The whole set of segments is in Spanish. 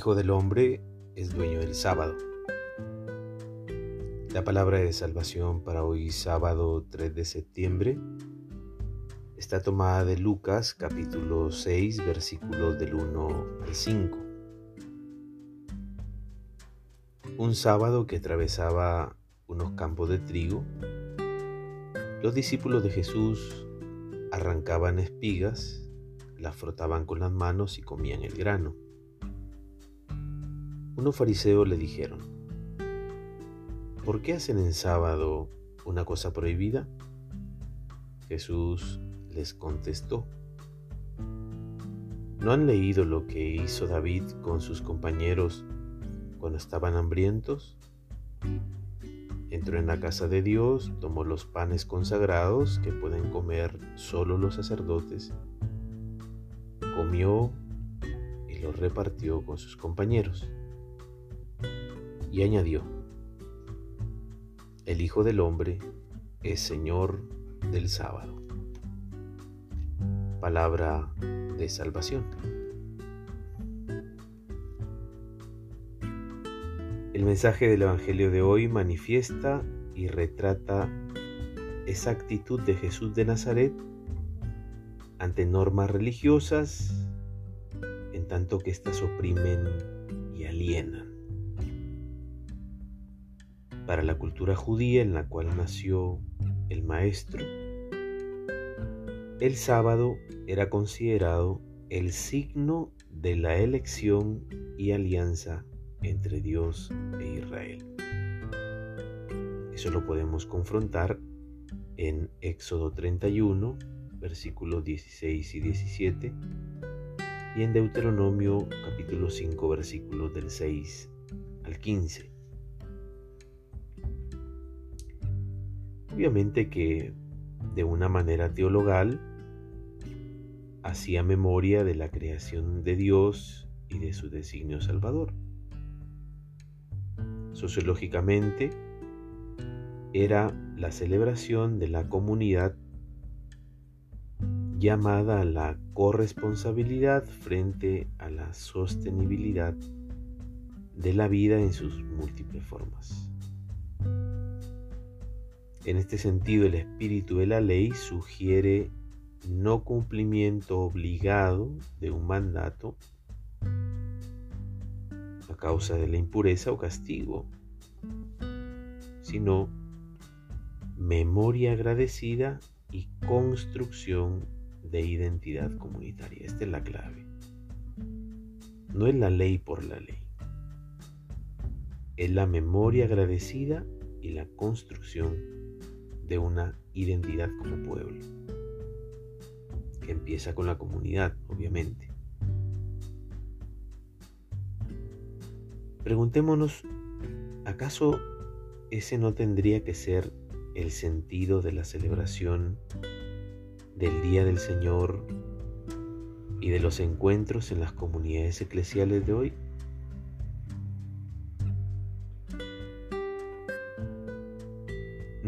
Hijo del Hombre es dueño del sábado. La palabra de salvación para hoy sábado 3 de septiembre está tomada de Lucas capítulo 6 versículos del 1 al 5. Un sábado que atravesaba unos campos de trigo, los discípulos de Jesús arrancaban espigas, las frotaban con las manos y comían el grano. Unos fariseos le dijeron, ¿por qué hacen en sábado una cosa prohibida? Jesús les contestó, ¿no han leído lo que hizo David con sus compañeros cuando estaban hambrientos? Entró en la casa de Dios, tomó los panes consagrados que pueden comer solo los sacerdotes, comió y los repartió con sus compañeros y añadió, el Hijo del Hombre es Señor del sábado. Palabra de salvación. El mensaje del Evangelio de hoy manifiesta y retrata esa actitud de Jesús de Nazaret ante normas religiosas en tanto que éstas oprimen y alienan para la cultura judía en la cual nació el maestro, el sábado era considerado el signo de la elección y alianza entre Dios e Israel. Eso lo podemos confrontar en Éxodo 31, versículos 16 y 17, y en Deuteronomio capítulo 5, versículos del 6 al 15. Obviamente que de una manera teologal hacía memoria de la creación de Dios y de su designio salvador. Sociológicamente, era la celebración de la comunidad llamada a la corresponsabilidad frente a la sostenibilidad de la vida en sus múltiples formas. En este sentido, el espíritu de la ley sugiere no cumplimiento obligado de un mandato a causa de la impureza o castigo, sino memoria agradecida y construcción de identidad comunitaria. Esta es la clave. No es la ley por la ley. Es la memoria agradecida y la construcción de una identidad como pueblo, que empieza con la comunidad, obviamente. Preguntémonos, ¿acaso ese no tendría que ser el sentido de la celebración del Día del Señor y de los encuentros en las comunidades eclesiales de hoy?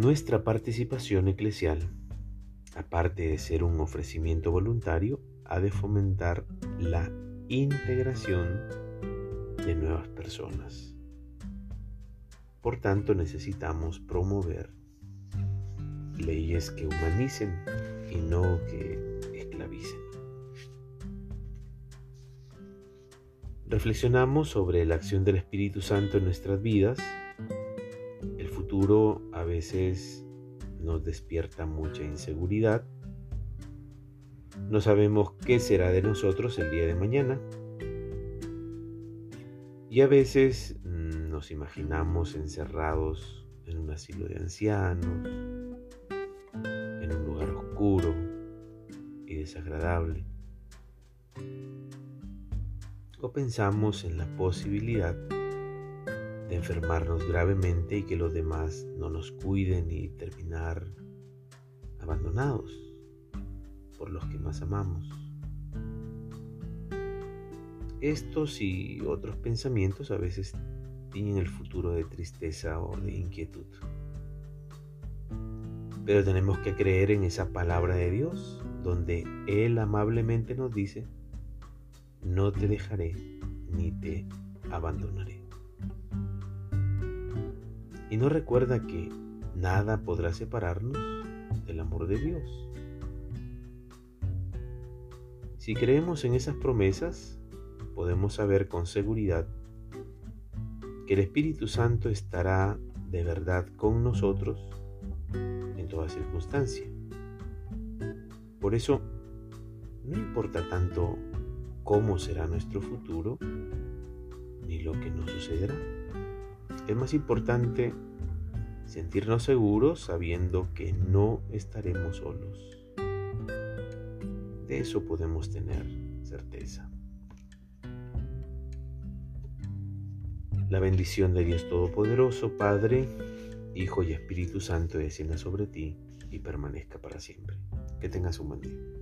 Nuestra participación eclesial, aparte de ser un ofrecimiento voluntario, ha de fomentar la integración de nuevas personas. Por tanto, necesitamos promover leyes que humanicen y no que esclavicen. Reflexionamos sobre la acción del Espíritu Santo en nuestras vidas a veces nos despierta mucha inseguridad. No sabemos qué será de nosotros el día de mañana. Y a veces mm, nos imaginamos encerrados en un asilo de ancianos, en un lugar oscuro y desagradable. O pensamos en la posibilidad enfermarnos gravemente y que los demás no nos cuiden y terminar abandonados por los que más amamos. Estos y otros pensamientos a veces tienen el futuro de tristeza o de inquietud. Pero tenemos que creer en esa palabra de Dios, donde Él amablemente nos dice, no te dejaré ni te abandonaré. Y no recuerda que nada podrá separarnos del amor de Dios. Si creemos en esas promesas, podemos saber con seguridad que el Espíritu Santo estará de verdad con nosotros en toda circunstancia. Por eso, no importa tanto cómo será nuestro futuro, ni lo que nos sucederá. Es más importante sentirnos seguros sabiendo que no estaremos solos. De eso podemos tener certeza. La bendición de Dios Todopoderoso, Padre, Hijo y Espíritu Santo descienda sobre ti y permanezca para siempre. Que tengas un buen día.